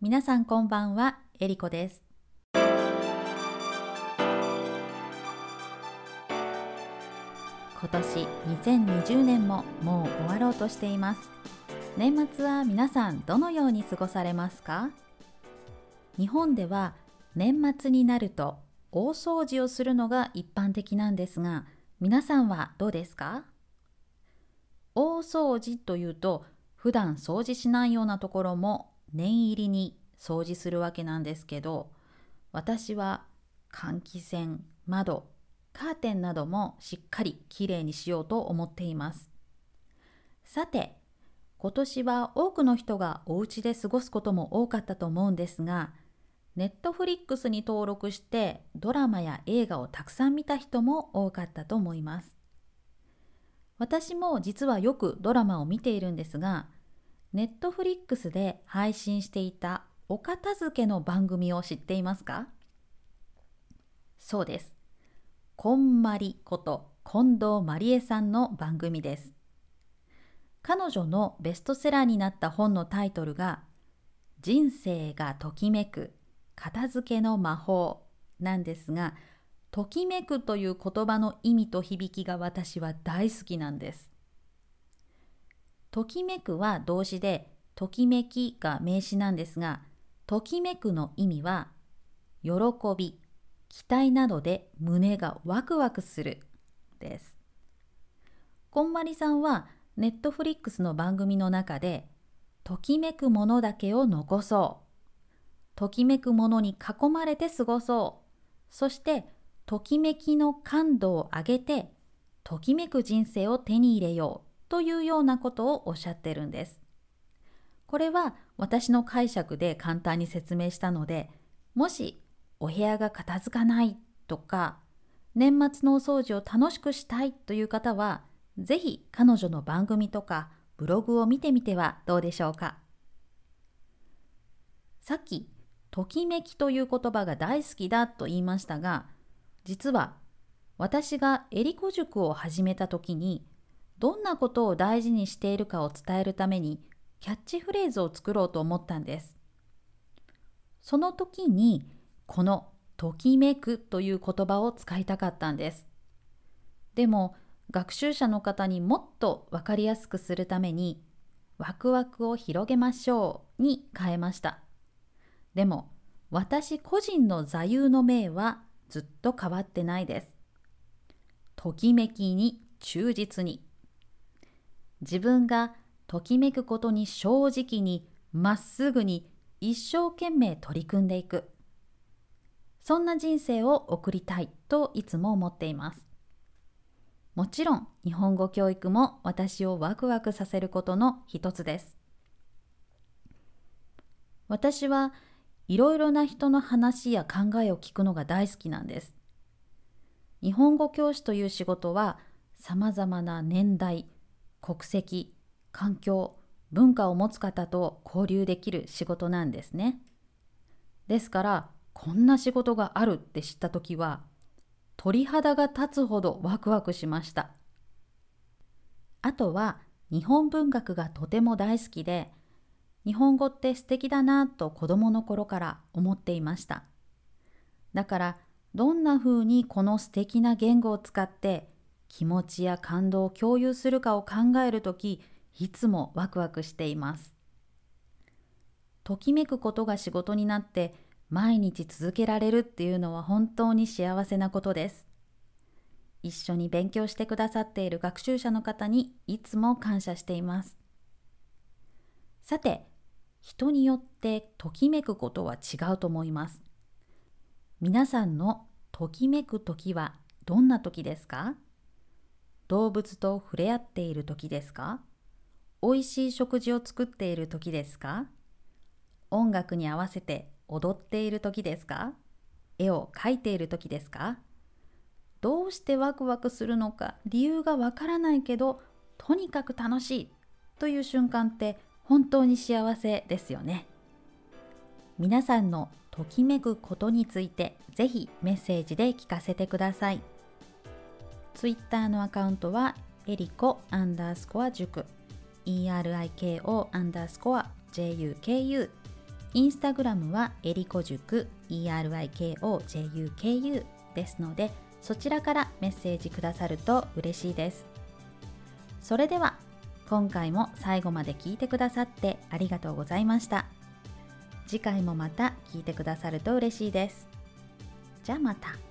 皆さんこんばんは、えりこです。今年2020年ももう終わろうとしています。年末は皆さんどのように過ごされますか？日本では年末になると大掃除をするのが一般的なんですが、皆さんはどうですか？大掃除というと普段掃除しないようなところも念入りに掃除するわけなんですけど私は換気扇窓カーテンなどもしっかりきれいにしようと思っています。さて今年は多くの人がお家で過ごすことも多かったと思うんですがネットフリックスに登録してドラマや映画をたくさん見た人も多かったと思います。私も実はよくドラマを見ているんですがネットフリックスで配信していたお片付けの番組を知っていますか？そうです。こんまりこと近藤まりえさんの番組です。彼女のベストセラーになった本のタイトルが人生がときめく片付けの魔法なんですがときめくという言葉の意味と響きが私は大好きなんです。ときめくは動詞で、ときめきが名詞なんですが、ときめくの意味は、喜び、期待などで胸がワクワクするです。こんまりさんは、ネットフリックスの番組の中で、ときめくものだけを残そう。ときめくものに囲まれて過ごそう。そして、ときめきの感度を上げて、ときめく人生を手に入れようというようなことをおっしゃってるんです。これは私の解釈で簡単に説明したので、もしお部屋が片付かないとか、年末のお掃除を楽しくしたいという方は、ぜひ彼女の番組とかブログを見てみてはどうでしょうか。さっき、ときめきという言葉が大好きだと言いましたが、実は私がエリコ塾を始めた時に、どんなことを大事にしているかを伝えるためにキャッチフレーズを作ろうと思ったんです。その時にこのときめくという言葉を使いたかったんです。でも学習者の方にもっとわかりやすくするためにワクワクを広げましょうに変えました。でも私個人の座右の銘はずっと変わってないです。ときめきに忠実に。自分がときめくことに正直にまっすぐに一生懸命取り組んでいく。そんな人生を送りたいといつも思っています。もちろん日本語教育も私をワクワクさせることの一つです。私はいろいろな人の話や考えを聞くのが大好きなんです。日本語教師という仕事はさまざまな年代国籍、環境、文化を持つ方と交流できる仕事なんですね。ですから、こんな仕事があるって知った時は、鳥肌が立つほどワクワクしました。あとは、日本文学がとても大好きで、日本語って素敵だなと子供の頃から思っていました。だから、どんな風にこの素敵な言語を使って気持ちや感動を共有するかを考えるとき、いつもワクワクしています。ときめくことが仕事になって毎日続けられるっていうのは本当に幸せなことです。一緒に勉強してくださっている学習者の方にいつも感謝しています。さて、人によってときめくことは違うと思います。皆さんのときめく時はどんな時ですか？動物と触れ合っている時ですか？美味しい食事を作っている時ですか？音楽に合わせて踊っている時ですか？絵を描いている時ですか？どうしてワクワクするのか？理由がわからないけどとにかく楽しいという瞬間って本当に幸せですよね。皆さんのときめくことについてぜひメッセージで聞かせてください。ツイッターのアカウントはエリコアンダースコア塾。ERIKO アンダースコア JUKU インスタグラムはえりこ塾。ERIKOJUKU ですのでそちらからメッセージくださると嬉しいです。それでは今回も最後まで聞いてくださってありがとうございました。次回もまた聞いてくださると嬉しいです。じゃあまた。